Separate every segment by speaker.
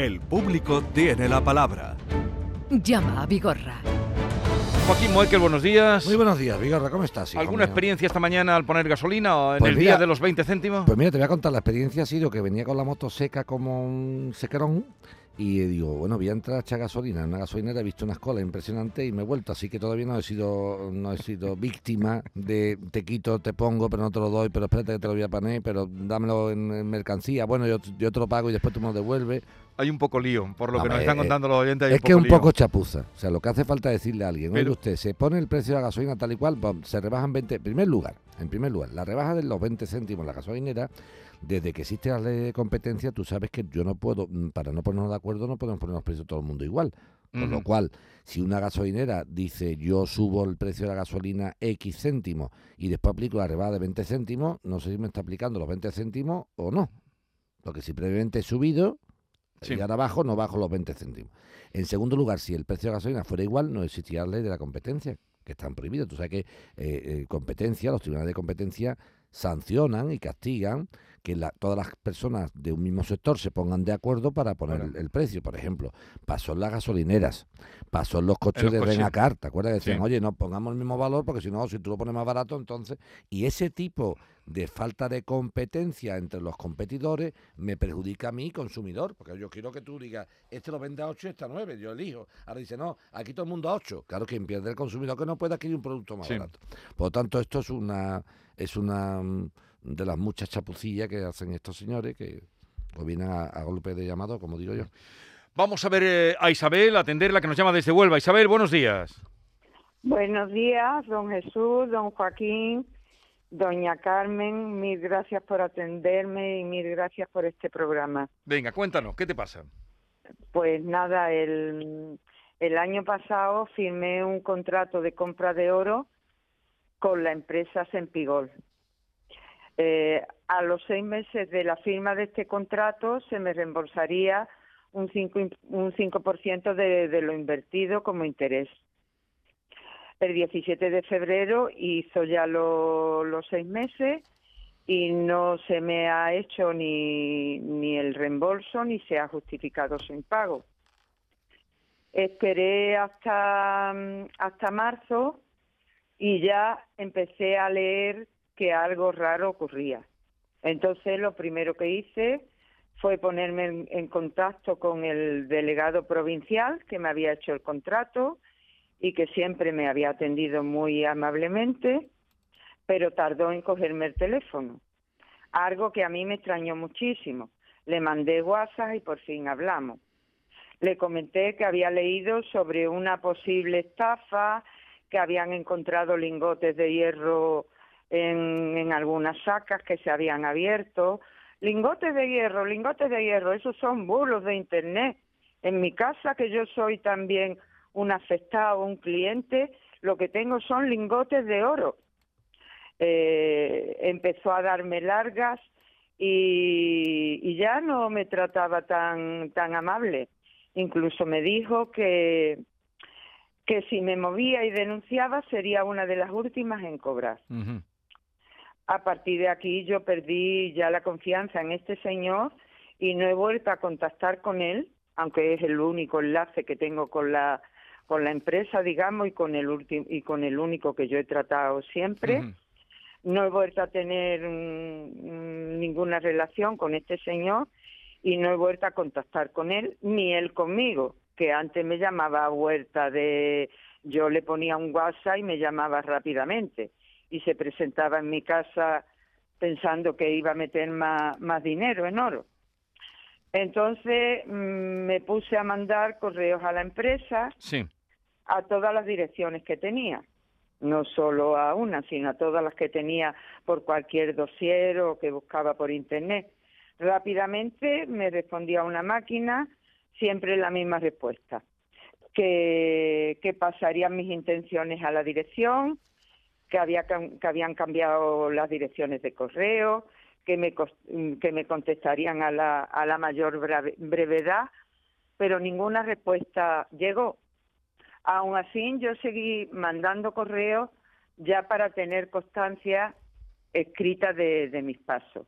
Speaker 1: El público tiene la palabra.
Speaker 2: Llama a Vigorra.
Speaker 3: Joaquín Moekel, buenos días.
Speaker 4: Muy buenos días, Vigorra, ¿cómo estás? hijo
Speaker 3: ¿Alguna
Speaker 4: mío?
Speaker 3: experiencia esta mañana al poner gasolina o en
Speaker 4: Pues
Speaker 3: el
Speaker 4: mira,
Speaker 3: día de los 20 céntimos?
Speaker 4: Pues mira, te voy a contar, la experiencia ha sido que venía con la moto seca como un sequerón y digo, bueno, voy a entrar a echar gasolina. En una gasolinera he visto unas colas impresionantes y me he vuelto, así que todavía no he sido no he sido víctima de te quito, te pongo, pero no te lo doy, pero espérate que te lo voy a poner, pero dámelo en, en mercancía. Bueno, yo, yo te lo pago y después tú me lo devuelves.
Speaker 3: Hay un poco lío, por lo que nos están contando los oyentes. hay
Speaker 4: Es que es un
Speaker 3: lío.
Speaker 4: poco chapuza. O sea, lo que hace falta es decirle a alguien, oye usted, se pone el precio de la gasolina tal y cual, pum, se rebajan 20, en primer lugar, en primer lugar, la rebaja de los 20 céntimos la gasolinera, desde que existe la ley de competencia, tú sabes que yo no puedo, mm, para no ponernos de acuerdo, no podemos poner los precios todo el mundo igual. Con lo cual, si una gasolinera dice yo subo el precio de la gasolina X céntimos y después aplico la rebaja de 20 céntimos, no sé si me está aplicando los 20 céntimos o no. Porque si previamente he subido,
Speaker 3: Sí.
Speaker 4: y ahora bajo, no bajo los 20 céntimos. En segundo lugar, si el precio de la gasolina fuera igual, no existiría la ley de la competencia, que están prohibidos. Tú sabes que eh, eh, competencia, los tribunales de competencia sancionan y castigan que la- todas las personas de un mismo sector se pongan de acuerdo para poner el, el precio. Por ejemplo, pasó en las gasolineras, pasó en los coches
Speaker 3: los
Speaker 4: de
Speaker 3: coches.
Speaker 4: Renacar, ¿te acuerdas? Decían,
Speaker 3: Sí.
Speaker 4: oye, no pongamos el mismo valor porque si no, si tú lo pones más barato, entonces... Y ese tipo de falta de competencia entre los competidores me perjudica a mí, consumidor, porque yo quiero que tú digas, este lo vende a 8 y este a 9, yo elijo. Ahora dice, no, aquí todo el mundo a 8. Claro, quien pierde el consumidor que no puede adquirir un producto más
Speaker 3: Sí.
Speaker 4: barato. Por lo tanto, esto es una es una mm, de las muchas chapucillas que hacen estos señores que o vienen a, a golpe de llamado, como digo yo.
Speaker 3: Vamos a ver eh, a Isabel, a atenderla, que nos llama desde Huelva. Isabel, buenos días.
Speaker 5: Buenos días, don Jesús, don Joaquín, doña Carmen, mil gracias por atenderme y mil gracias por este programa.
Speaker 3: Venga, cuéntanos, ¿qué te pasa?
Speaker 5: Pues nada, el, el año pasado firmé un contrato de compra de oro con la empresa Sempigol. Eh, a los seis meses de la firma de este contrato se me reembolsaría un 5%, un 5 de, de lo invertido como interés. El 17 de febrero hizo ya lo- los seis meses y no se me ha hecho ni, ni el reembolso ni se ha justificado su impago. Esperé hasta, mm, hasta marzo y ya empecé a leer que algo raro ocurría. Entonces lo primero que hice fue ponerme en, contacto con el delegado provincial que me había hecho el contrato y que siempre me había atendido muy amablemente, pero tardó en cogerme el teléfono. Algo que a mí me extrañó muchísimo. Le mandé WhatsApp y por fin hablamos. Le comenté que había leído sobre una posible estafa, que habían encontrado lingotes de hierro en, en algunas sacas que se habían abierto. Lingotes de hierro, lingotes de hierro, esos son bulos de Internet. En mi casa, que yo soy también un afectado, un cliente, lo que tengo son lingotes de oro. Eh, empezó a darme largas y, ya no me trataba tan, tan amable. Incluso me dijo que, que si me movía y denunciaba sería una de las últimas en cobrar.
Speaker 3: Ujú.
Speaker 5: A partir de aquí yo perdí ya la confianza en este señor y no he vuelto a contactar con él, aunque es el único enlace que tengo con la con la empresa, digamos, y con el último y con el único que yo he tratado siempre. No he vuelto a tener mm, ninguna relación con este señor y no he vuelto a contactar con él ni él conmigo, que antes me llamaba a vuelta de yo le ponía un WhatsApp y me llamaba rápidamente y se presentaba en mi casa pensando que iba a meter más, más dinero en oro. Entonces mm, me puse a mandar correos a la empresa
Speaker 3: Sí.
Speaker 5: a todas las direcciones que tenía, no solo a una, sino a todas las que tenía por cualquier dossier o que buscaba por internet. Rápidamente me respondía una máquina, siempre la misma respuesta, que, que pasarían mis intenciones a la dirección, que, había, que habían cambiado las direcciones de correo, que me, cos- que me contestarían a la, a la mayor breve- brevedad, pero ninguna respuesta llegó. Aún así, yo seguí mandando correos ya para tener constancia escrita de mis pasos.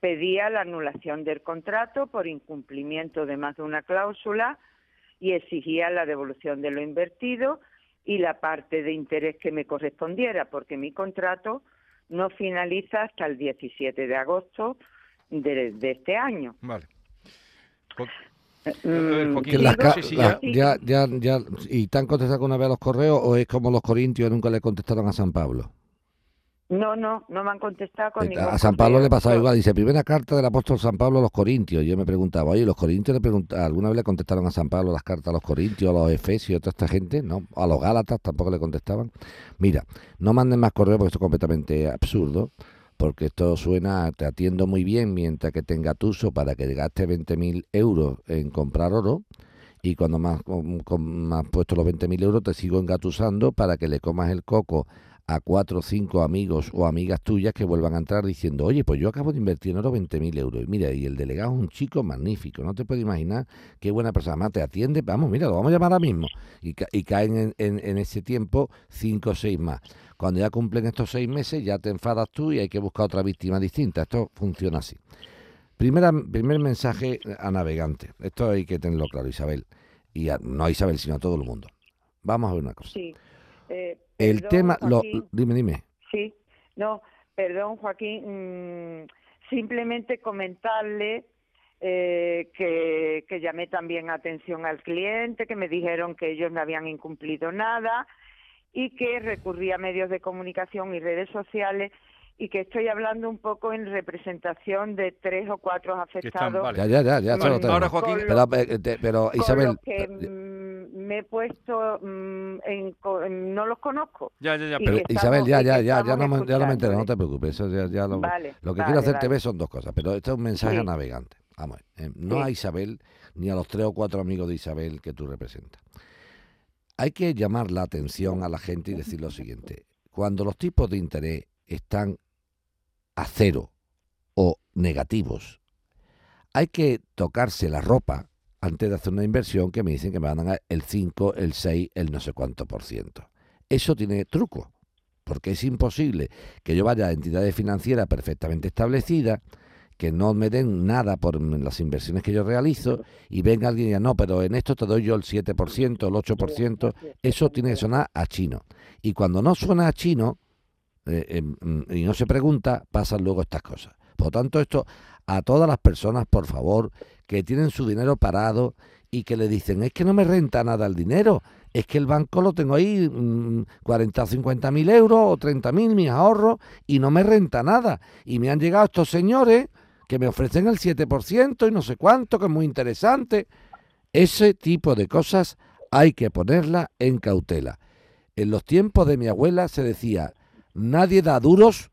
Speaker 5: pedía la anulación del contrato por incumplimiento de más de una cláusula y exigía la devolución de lo invertido y la parte de interés que me correspondiera, porque mi contrato no finaliza hasta el 17 de agosto de, de este año.
Speaker 3: Vale.
Speaker 4: Que las
Speaker 3: ya-
Speaker 4: ya, ya, ya, ¿Y te han contestado alguna vez a los correos o es como los corintios nunca le contestaron a San Pablo?
Speaker 5: No, no, no me han contestado con ningún
Speaker 4: A San Pablo
Speaker 5: correo.
Speaker 4: le pasaba igual, dice, primera carta del apóstol San Pablo a los corintios. Yo me preguntaba, oye, ¿los corintios le pregunta, alguna vez le contestaron a San Pablo las cartas a los corintios, a los efesios, a toda esta gente? No, a los gálatas tampoco le contestaban. Mira, no manden más correos porque esto es completamente absurdo, porque esto suena, te atiendo muy bien mientras que te engatuso para que gastes 20.000 euros en comprar oro. Y cuando com- me has puesto los 20.000 euros, te sigo engatusando para que le comas el coco a cuatro o cinco amigos o amigas tuyas que vuelvan a entrar diciendo, oye, pues yo acabo de invertir en oro 20.000 euros. Y mira, y el delegado es un chico magnífico, no te puedes imaginar qué buena persona. Además, te atiende, vamos, mira, lo vamos a llamar ahora mismo. Y, y caen en, en- en ese tiempo cinco o seis más. Cuando ya cumplen estos seis meses, ya te enfadas tú y hay que buscar otra víctima distinta. Esto funciona así. Primera, primer mensaje a navegante. Esto hay que tenerlo claro, Isabel. Y a- no a Isabel, sino a todo el mundo. Vamos a ver una cosa.
Speaker 5: Sí. Eh,
Speaker 4: El
Speaker 5: perdón,
Speaker 4: tema, lo, dime, dime.
Speaker 5: Sí, no, perdón, Joaquín. mm, simplemente comentarle eh, que, que llamé también atención al cliente, que me dijeron que ellos no habían incumplido nada y que recurrí a medios de comunicación y redes sociales y que estoy hablando un poco en representación de tres o cuatro afectados.
Speaker 3: vale.
Speaker 4: Ya, ya, ya, ya.
Speaker 3: Ahora, Joaquín,
Speaker 5: Con
Speaker 4: Pero, te- pero
Speaker 5: con
Speaker 4: Isabel,
Speaker 5: que me he puesto, mm, en, co- no los conozco.
Speaker 3: Ya, ya, ya, pero
Speaker 4: pero Isabel, ya,
Speaker 5: estamos-
Speaker 4: ya, ya, ya
Speaker 5: estamos
Speaker 4: no, me- ya no me entero, no te
Speaker 5: escuchándole.
Speaker 4: preocupes. Eso ya, ya lo,
Speaker 5: Vale,
Speaker 4: lo que
Speaker 5: vale,
Speaker 4: quiero hacerte
Speaker 5: vale.
Speaker 4: ver son dos cosas, pero esto es un mensaje a
Speaker 5: Sí.
Speaker 4: navegante. Vamos, a ver, eh, no
Speaker 5: Sí.
Speaker 4: a Isabel ni a los tres o cuatro amigos de Isabel que tú representas. Hay que llamar la atención a la gente y decir lo siguiente. Cuando los tipos de interés están a cero o negativos, hay que tocarse la ropa antes de hacer una inversión que me dicen que me van a dar el 5, el 6, el no sé cuánto por ciento. Eso tiene truco, porque es imposible que yo vaya a entidades financieras perfectamente establecidas, que no me den nada por las inversiones que yo realizo y venga alguien y diga, no, pero en esto te doy yo el 7%, el 8%, eso tiene que sonar a chino. Y cuando no suena a chino eh, eh, mm, y no se pregunta, pasan luego estas cosas. Por lo tanto, esto a todas las personas, por favor, que tienen su dinero parado y que le dicen, es que no me renta nada el dinero, es que el banco lo tengo ahí, mm, 40 o 50 mil euros o 30 mil mis ahorros y no me renta nada. Y me han llegado estos señores que me ofrecen el 7% y no sé cuánto, que es muy interesante. Ese tipo de cosas hay que ponerla en cautela. En los tiempos de mi abuela se decía, nadie da duros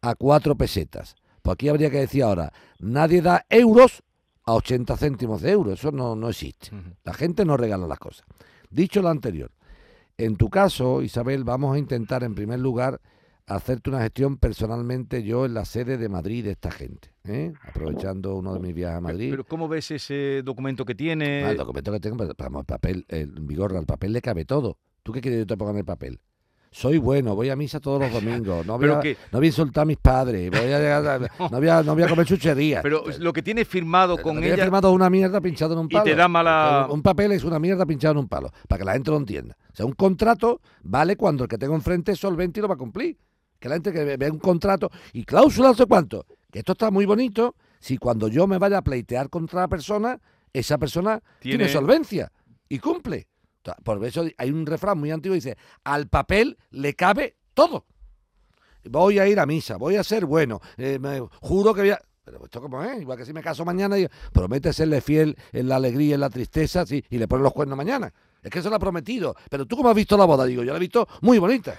Speaker 4: a cuatro pesetas. Pues aquí habría que decir ahora, nadie da euros a 80 céntimos de euro. Eso no, no existe. La gente no regala las cosas. Dicho lo anterior, en tu caso, Isabel, vamos a intentar en primer lugar hacerte una gestión personalmente yo en la sede de Madrid de esta gente, ¿eh? aprovechando uno de mis viajes a Madrid.
Speaker 3: Pero ¿cómo ves ese documento que tiene?
Speaker 4: Ah, el documento que tengo, vamos, el papel, el vigor, al papel le cabe todo. ¿Tú qué quieres que yo te ponga en el papel? Soy bueno, voy a misa todos los domingos, no voy, a,
Speaker 3: que-
Speaker 4: no voy a insultar a mis padres, voy a, llegar a- no, voy a, no voy a comer chucherías.
Speaker 3: Pero lo que tiene firmado con
Speaker 4: Lo que
Speaker 3: ella...
Speaker 4: firmado es una mierda pinchado en un
Speaker 3: Y
Speaker 4: palo.
Speaker 3: te da mala-
Speaker 4: Un papel es una mierda pinchado en un palo, para que la gente lo entienda. O sea, un contrato vale cuando el que tengo enfrente es solvente y lo va a cumplir. Que la gente que ve- ve un contrato y cláusula no sé cuánto. Que esto está muy bonito si cuando yo me vaya a pleitear contra la persona, esa persona tiene,
Speaker 3: Tiene-
Speaker 4: solvencia y cumple. Por eso hay un refrán muy antiguo que dice, al papel le cabe todo. Voy a ir a misa, voy a ser bueno, eh, me juro que voy a... Pero esto como es, igual que si me caso mañana, y promete serle fiel en la alegría y en la tristeza sí, y le pone los cuernos mañana. Es que eso lo ha prometido. Pero tú cómo has visto la boda, digo, yo la he visto muy bonita.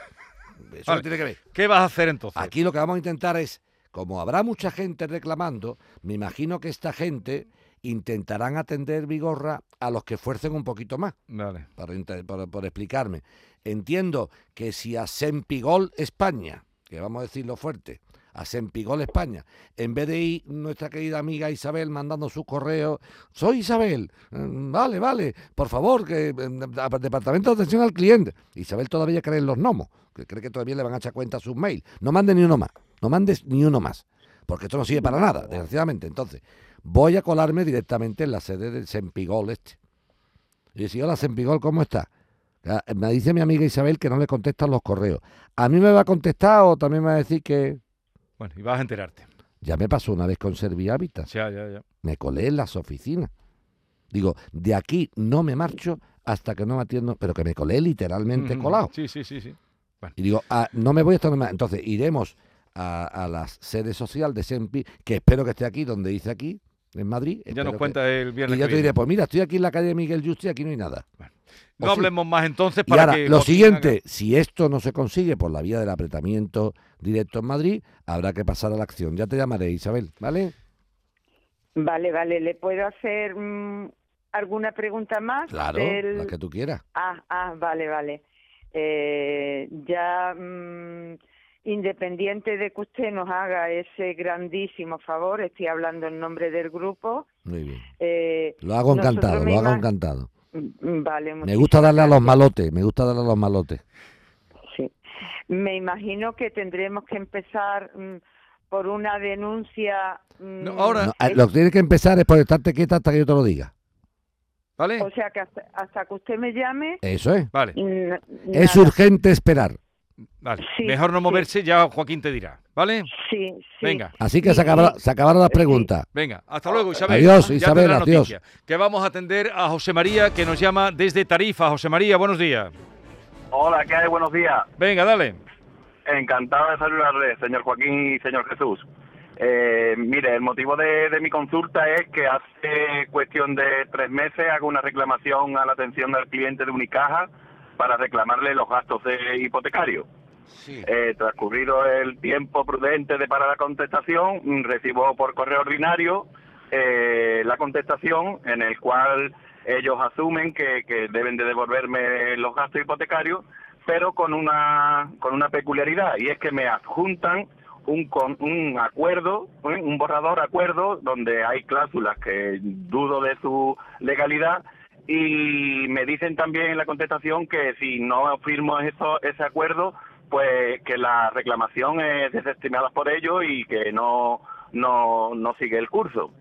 Speaker 4: Eso
Speaker 3: Vale.
Speaker 4: no tiene que ver.
Speaker 3: ¿Qué vas a hacer entonces?
Speaker 4: Aquí lo que vamos a intentar es, como habrá mucha gente reclamando, me imagino que esta gente intentarán atender Vigorra a los que fuercen un poquito más
Speaker 3: Vale.
Speaker 4: por, inter- por- explicarme. Entiendo que si a Sempigol España, que vamos a decirlo fuerte, a Sempigol España, en vez de ir nuestra querida amiga Isabel mandando sus correos, soy Isabel, mm, vale, vale, por favor, que mm, Departamento de Atención al Cliente. Isabel todavía cree en los gnomos, que cree que todavía le van a echar cuenta a sus mails. No mande ni uno más, no mandes ni uno más. porque esto no sirve para nada, desgraciadamente. Entonces, voy a colarme directamente en la sede del Sempigol este. Y decía, hola Sempigol, ¿cómo está? Ah, Me dice mi amiga Isabel que no le contestan los correos. ¿A mí me va a contestar o también me va a decir que...?
Speaker 3: Bueno, y vas a enterarte.
Speaker 4: Ya me pasó una vez con Servihabitat.
Speaker 3: Ya, ya, ya.
Speaker 4: Me colé en las oficinas. Digo, de aquí no me marcho hasta que no me atiendo, pero que me colé literalmente colado.
Speaker 3: Sí, sí, sí, sí.
Speaker 4: Y digo, ah, no me voy hasta donde me- Entonces iremos a, a la sede social de Sempi, que espero que esté aquí, donde dice aquí, en Madrid.
Speaker 3: Ya nos
Speaker 4: que-
Speaker 3: cuenta el viernes
Speaker 4: Y ya
Speaker 3: que
Speaker 4: te diré, pues mira, estoy aquí en la calle Miguel Justi y aquí no hay nada.
Speaker 3: No
Speaker 4: o sí.
Speaker 3: hablemos más entonces
Speaker 4: Y
Speaker 3: para
Speaker 4: ahora,
Speaker 3: que
Speaker 4: lo siguiente,
Speaker 3: haga-
Speaker 4: si esto no se consigue por la vía del apretamiento directo en Madrid, habrá que pasar a la acción. Ya te llamaré, Isabel, ¿vale?
Speaker 5: Vale, vale. ¿Le puedo hacer mm, alguna pregunta más?
Speaker 4: Claro,
Speaker 5: del-
Speaker 4: la que tú quieras.
Speaker 5: Ah, ah, vale, vale. Eh, ya, mm, independiente de que usted nos haga ese grandísimo favor, estoy hablando en nombre del grupo.
Speaker 4: Muy bien.
Speaker 5: eh,
Speaker 4: Lo hago encantado, lo hago encantado.
Speaker 5: mm, Vale,
Speaker 4: Me gusta darle a los malotes, me gusta darle a los malotes.
Speaker 5: Sí. Me imagino que tendremos que empezar mm, por una denuncia. mm,
Speaker 3: No, ahora-
Speaker 4: No, ah, lo que tienes que empezar es por estarte quieta hasta que yo te lo diga.
Speaker 3: ¿Vale?
Speaker 5: O sea que hasta, hasta que usted me llame.
Speaker 4: Eso es.
Speaker 3: Vale,
Speaker 4: Es urgente esperar.
Speaker 3: Vale.
Speaker 5: Sí,
Speaker 3: Mejor no
Speaker 5: sí.
Speaker 3: moverse, ya Joaquín te dirá. ¿Vale?
Speaker 5: Sí, sí.
Speaker 3: Venga.
Speaker 4: Así que se acabaron,
Speaker 5: y-
Speaker 4: se acabaron las
Speaker 5: sí.
Speaker 4: preguntas.
Speaker 3: Venga, hasta luego, Isabel.
Speaker 4: Adiós, Isabel, adiós.
Speaker 3: noticia. Que vamos a atender a José María, que nos llama desde Tarifa. José María, buenos días.
Speaker 6: Hola, ¿qué hay? Buenos días.
Speaker 3: Venga, dale.
Speaker 6: Encantado de saludarle, señor Joaquín y señor Jesús. Eh, mire, el motivo de, de mi consulta es que hace cuestión de tres meses hago una reclamación a la atención del cliente de Unicaja para reclamarle los gastos de hipotecario. Eh, transcurrido el tiempo prudente de para la contestación, recibo por correo ordinario eh, la contestación en el cual ellos asumen que, que deben de devolverme los gastos hipotecarios, pero con una con una peculiaridad y es que me adjuntan un con, un acuerdo, un borrador acuerdo donde hay cláusulas que dudo de su legalidad y me dicen también en la contestación que si no firmo eso, ese acuerdo, pues que la reclamación es desestimada por ellos y que no no no sigue el curso.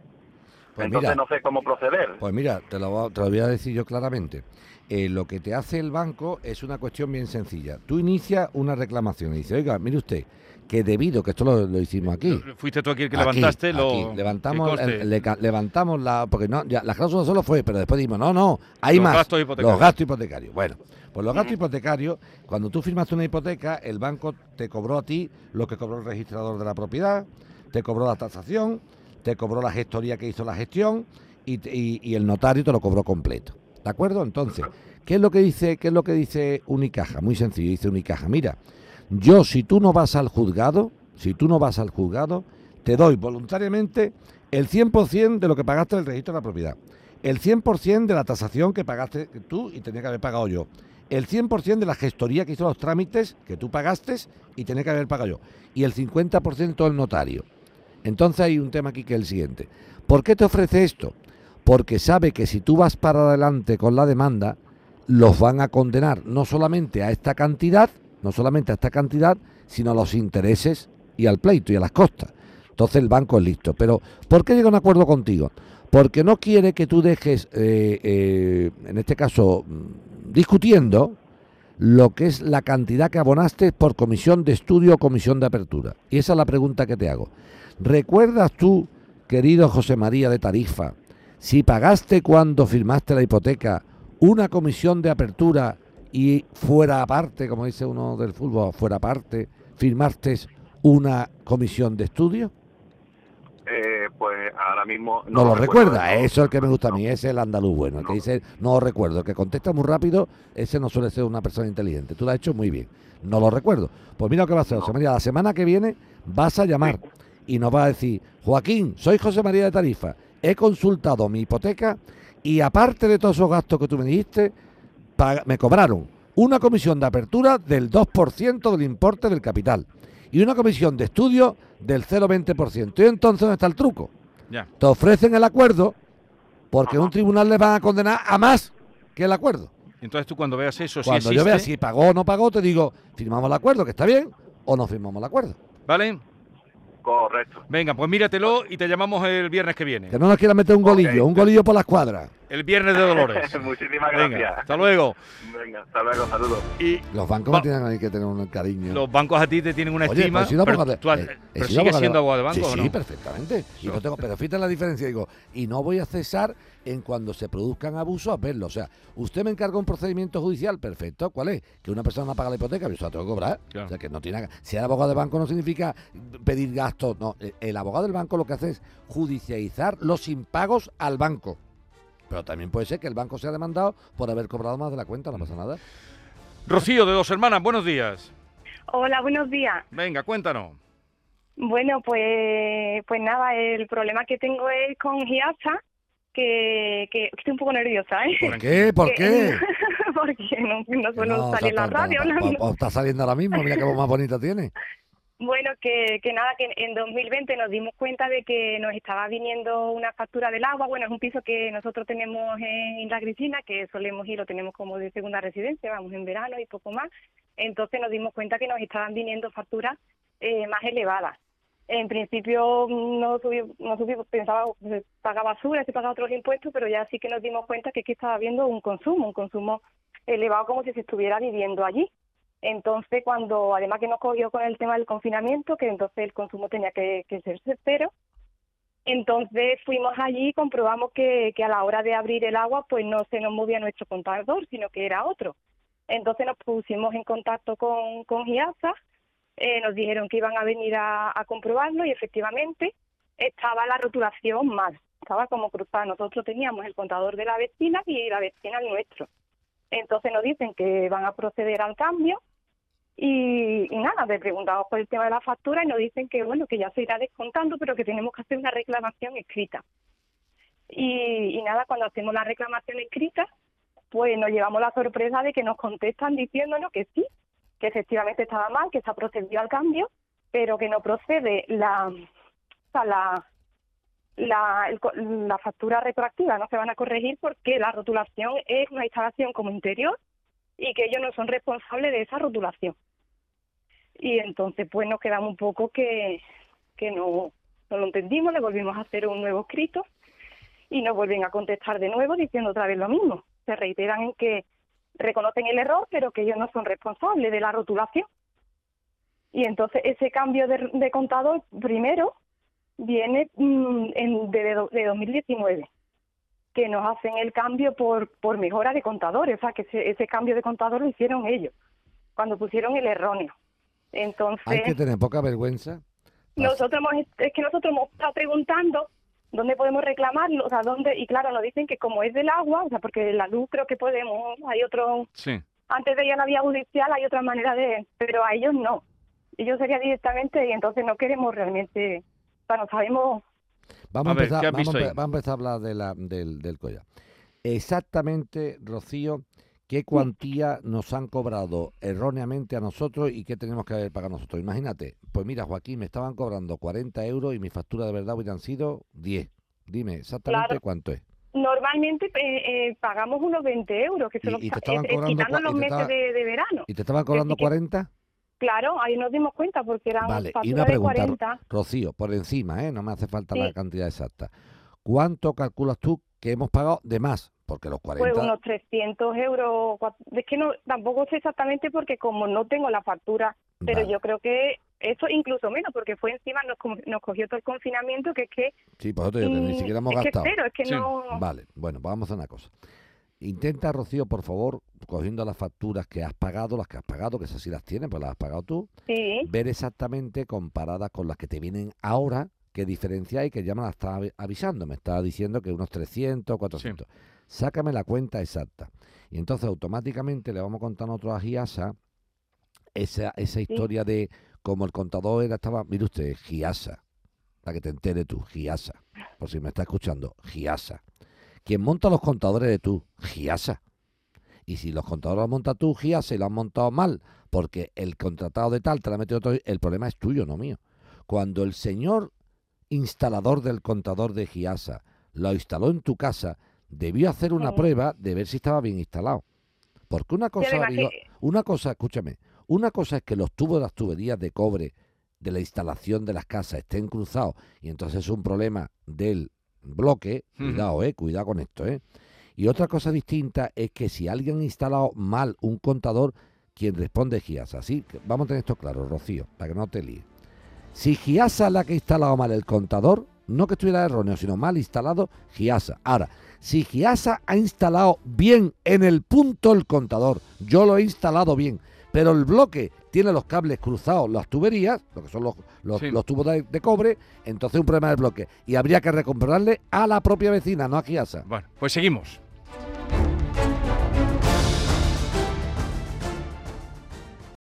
Speaker 4: Pues
Speaker 6: Entonces
Speaker 4: mira,
Speaker 6: no sé cómo proceder.
Speaker 4: Pues mira, te lo, voy a- te lo voy a decir yo claramente. Eh, lo que te hace el banco es una cuestión bien sencilla. Tú inicias una reclamación y dices, oiga, mire usted, que debido, que esto lo, lo hicimos aquí.
Speaker 3: Fuiste tú aquí el que
Speaker 4: Aquí,
Speaker 3: levantaste lo.
Speaker 4: aquí, levantamos,
Speaker 3: que conste.
Speaker 4: el- le ca- levantamos la porque no ya, la cláusula solo fue pero después dijimos no no hay
Speaker 3: Los
Speaker 4: más
Speaker 3: gastos hipotecarios.
Speaker 4: los gastos hipotecarios bueno pues los gastos hipotecarios cuando tú firmaste una hipoteca el banco te cobró a ti lo que cobró el registrador de la propiedad te cobró la tasación te cobró la gestoría que hizo la gestión y- y el notario te lo cobró completo de acuerdo entonces qué es lo que dice qué es lo que dice Unicaja muy sencillo dice Unicaja mira yo si tú no vas al juzgado si tú no vas al juzgado te doy voluntariamente el 100% de lo que pagaste del registro de la propiedad, el 100% de la tasación que pagaste tú y tenía que haber pagado yo, el 100% de la gestoría que hizo los trámites que tú pagaste y tenía que haber pagado yo, y el 50% del notario. Entonces hay un tema aquí que es el siguiente. ¿Por qué te ofrece esto? Porque sabe que si tú vas para adelante con la demanda, los van a condenar no solamente a esta cantidad, no solamente a esta cantidad, sino a los intereses y al pleito y a las costas. Entonces el banco es listo. Pero ¿por qué llega a un acuerdo contigo? Porque no quiere que tú dejes, eh, eh, en este caso, mm, discutiendo lo que es la cantidad que abonaste por comisión de estudio o comisión de apertura. Y esa es la pregunta que te hago. ¿Recuerdas tú, querido José María de Tarifa, si pagaste cuando firmaste la hipoteca una comisión de apertura y fuera aparte, como dice uno del fútbol, fuera aparte, firmaste una comisión de estudio?
Speaker 6: Eh, pues ahora mismo
Speaker 4: No, lo
Speaker 6: recuerdo
Speaker 4: recuerda,
Speaker 6: eso.
Speaker 4: es el que me gusta a mí, ese es el andaluz bueno, el que dice no lo recuerdo, el que contesta muy rápido, ese no suele ser una persona inteligente. Tú lo has hecho muy bien, no lo recuerdo. Pues mira lo que va a hacer. José María, la semana que viene vas a llamar y nos va a decir, Joaquín, soy José María de Tarifa, he consultado mi hipoteca y aparte de todos esos gastos que tú me dijiste, me cobraron una comisión de apertura del 2% del importe del capital y una comisión de estudio del 0,20%. Y entonces, ¿dónde está el truco?
Speaker 3: Ya.
Speaker 4: te ofrecen el acuerdo porque
Speaker 6: Ajá.
Speaker 4: un tribunal le van a condenar a más que el acuerdo.
Speaker 3: Entonces tú cuando veas eso, si
Speaker 4: Cuando yo vea si pagó o no pagó, te digo, firmamos el acuerdo, que está bien, o no firmamos el acuerdo.
Speaker 3: ¿Vale?
Speaker 6: Correcto.
Speaker 3: Venga, pues míratelo y te llamamos el viernes que viene.
Speaker 4: Que no nos quiera meter un golillo, un golillo por la escuadra.
Speaker 3: El viernes de Dolores.
Speaker 6: Muchísimas
Speaker 3: Venga,
Speaker 6: gracias.
Speaker 3: hasta luego.
Speaker 6: Venga, hasta luego, saludos.
Speaker 3: Y
Speaker 4: Los bancos no tienen ahí que tener un cariño.
Speaker 3: los bancos a ti te tienen una
Speaker 4: Oye,
Speaker 3: estima.
Speaker 4: pues he sido
Speaker 3: pero
Speaker 4: de-
Speaker 3: tú has-
Speaker 4: eh,
Speaker 3: pero sigues siendo abogado de banco
Speaker 4: sí,
Speaker 3: o no?
Speaker 4: Sí, perfectamente. Y no tengo, pero fíjate la diferencia, digo, y no voy a cesar en cuando se produzcan abusos a verlo. O sea, usted me encarga un procedimiento judicial, perfecto, ¿cuál es? Que una persona no paga la hipoteca, yo se la tengo que cobrar.
Speaker 3: Claro.
Speaker 4: O sea, que no tiene Ser abogado de banco no significa pedir gastos, no. El- El abogado del banco lo que hace es judicializar los impagos al banco. Pero también puede ser que el banco sea demandado por haber cobrado más de la cuenta, no pasa nada.
Speaker 3: Rocío, de dos hermanas, buenos días.
Speaker 7: Hola, buenos días.
Speaker 3: Venga, cuéntanos.
Speaker 7: Bueno, pues, pues nada, el problema que tengo es con Giasa, que, que estoy un poco nerviosa, ¿eh?
Speaker 4: ¿Por qué? ¿Por qué?
Speaker 7: Porque no, no suelo
Speaker 4: No,
Speaker 7: salir en la radio
Speaker 4: está saliendo ahora mismo, mira qué voz más bonita tiene.
Speaker 7: Bueno, que, que nada, que en 2020 nos dimos cuenta de que nos estaba viniendo una factura del agua. Bueno, es un piso que nosotros tenemos en La Grisina, que solemos ir, lo tenemos como de segunda residencia, vamos en verano y poco más. Entonces nos dimos cuenta que nos estaban viniendo facturas eh, más elevadas. En principio no subí, no subí, pensaba se pagaba basura, se pagaba otros impuestos, pero ya sí que nos dimos cuenta que, que estaba habiendo un consumo, un consumo elevado como si se estuviera viviendo allí. Entonces, cuando además que nos cogió con el tema del confinamiento, que entonces el consumo tenía que, que ser cero, entonces fuimos allí y comprobamos que, que a la hora de abrir el agua, pues no se nos movía nuestro contador, sino que era otro. Entonces nos pusimos en contacto con, con Giasa, eh, nos dijeron que iban a venir a, comprobarlo y efectivamente estaba la rotulación mal, estaba como cruzada. Nosotros teníamos el contador de la vecina y la vecina el nuestro. Entonces nos dicen que van a proceder al cambio y, y nada, le preguntamos por el tema de la factura y nos dicen que bueno, que ya se irá descontando, pero que tenemos que hacer una reclamación escrita. Y, y nada, cuando hacemos la reclamación escrita, pues nos llevamos la sorpresa de que nos contestan diciéndonos que sí, que efectivamente estaba mal, que se ha procedido al cambio, pero que no procede la, o sea, la, la, factura retroactiva, no se van a corregir porque la rotulación es una instalación como interior y que ellos no son responsables de esa rotulación. Y entonces pues nos quedamos un poco que, que no, no lo entendimos, le volvimos a hacer un nuevo escrito y nos vuelven a contestar de nuevo diciendo otra vez lo mismo. Se reiteran en que reconocen el error, pero que ellos no son responsables de la rotulación. Y entonces ese cambio de, de contador primero viene mm, en, de, de, de 2019, que nos hacen el cambio por, por mejora de contadores, o sea que ese, ese cambio de contador lo hicieron ellos, cuando pusieron el erróneo. Entonces,
Speaker 4: Hay que tener poca vergüenza.
Speaker 7: nosotros hemos, es que nosotros hemos estado preguntando dónde podemos reclamarlo, o sea, dónde, y claro, nos dicen que como es del agua, o sea, porque la luz creo que podemos, hay otro,
Speaker 3: Sí.
Speaker 7: antes de ir a la vía judicial hay otra manera de, pero a ellos no. Ellos sería directamente y entonces no queremos realmente, o sea, no sabemos,
Speaker 4: Vamos a,
Speaker 3: ver,
Speaker 4: empezar,
Speaker 3: ¿qué has
Speaker 4: vamos, a vamos empezar a hablar de la, del, del collar. Exactamente, Rocío, qué cuantía nos han cobrado erróneamente a nosotros y qué tenemos que haber pagado nosotros. Imagínate, pues mira, Joaquín, me estaban cobrando 40 euros y mi factura de verdad hubieran sido 10. Dime exactamente
Speaker 7: Claro.
Speaker 4: cuánto es.
Speaker 7: normalmente eh, eh, pagamos unos 20 euros, que se
Speaker 4: Y-
Speaker 7: los eh, quitando los meses
Speaker 4: estaba-
Speaker 7: de, de verano.
Speaker 4: ¿Y te estaban cobrando
Speaker 7: que-
Speaker 4: 40?
Speaker 7: Claro, ahí nos dimos cuenta porque eran
Speaker 4: Vale, y una
Speaker 7: de
Speaker 4: pregunta,
Speaker 7: 40.
Speaker 4: Rocío, por encima, ¿eh? no me hace falta la cantidad exacta. ¿Cuánto calculas tú que hemos pagado de más? Porque los 40...
Speaker 7: Pues unos 300 euros. Es que no, tampoco sé exactamente porque como no tengo la factura, pero
Speaker 4: Vale.
Speaker 7: yo creo que eso incluso menos, porque fue encima, nos, nos cogió todo el confinamiento, que es que,
Speaker 4: Sí, eso te digo que ni
Speaker 7: mm,
Speaker 4: siquiera hemos
Speaker 7: es que
Speaker 4: gastado.
Speaker 7: cero, es que
Speaker 3: Sí,
Speaker 7: no...
Speaker 4: Vale, bueno, pues vamos a una cosa. Intenta, Rocío, por favor, cogiendo las facturas que has pagado, las que has pagado, que esas sí las tienes, pues las has pagado tú,
Speaker 7: Sí,
Speaker 4: ver exactamente comparadas con las que te vienen ahora, qué diferencia hay, que ya me la está avi- avisando, me está diciendo que unos 300, 400. Sácame la cuenta exacta. Y entonces automáticamente le vamos a contar nosotros a Giasa esa, esa historia de como el contador era, estaba, mire usted, Giasa, para que te entere tú, Giasa, por si me está escuchando, Giasa. Quien monta los contadores de tú, Giasa. Y si los contadores los monta tú, Giasa, y lo han montado mal, porque el contratado de tal te la ha metido todo, el problema es tuyo, no mío. Cuando el señor instalador del contador de Giasa lo instaló en tu casa, debió hacer una
Speaker 7: Sí.
Speaker 4: prueba de ver si estaba bien instalado. Porque una cosa, una cosa, escúchame, una cosa es que los tubos de las tuberías de cobre de la instalación de las casas estén cruzados y entonces es un problema del bloque, cuidado, eh, cuidado con esto, eh. Y otra cosa distinta es que si alguien ha instalado mal un contador, quien responde es Giasa. Así que vamos a tener esto claro, Rocío, para que no te líes. Si Giasa la que ha instalado mal el contador, no que estuviera erróneo, sino mal instalado, Giasa. Ahora, si Giasa ha instalado bien en el punto el contador, yo lo he instalado bien, pero el bloque tiene los cables cruzados, las tuberías, lo que son los, los,
Speaker 3: Sí.
Speaker 4: los tubos de, de cobre, entonces un problema del bloque. Y habría que recomprarle a la propia vecina, no a Giasa.
Speaker 3: Bueno, pues seguimos.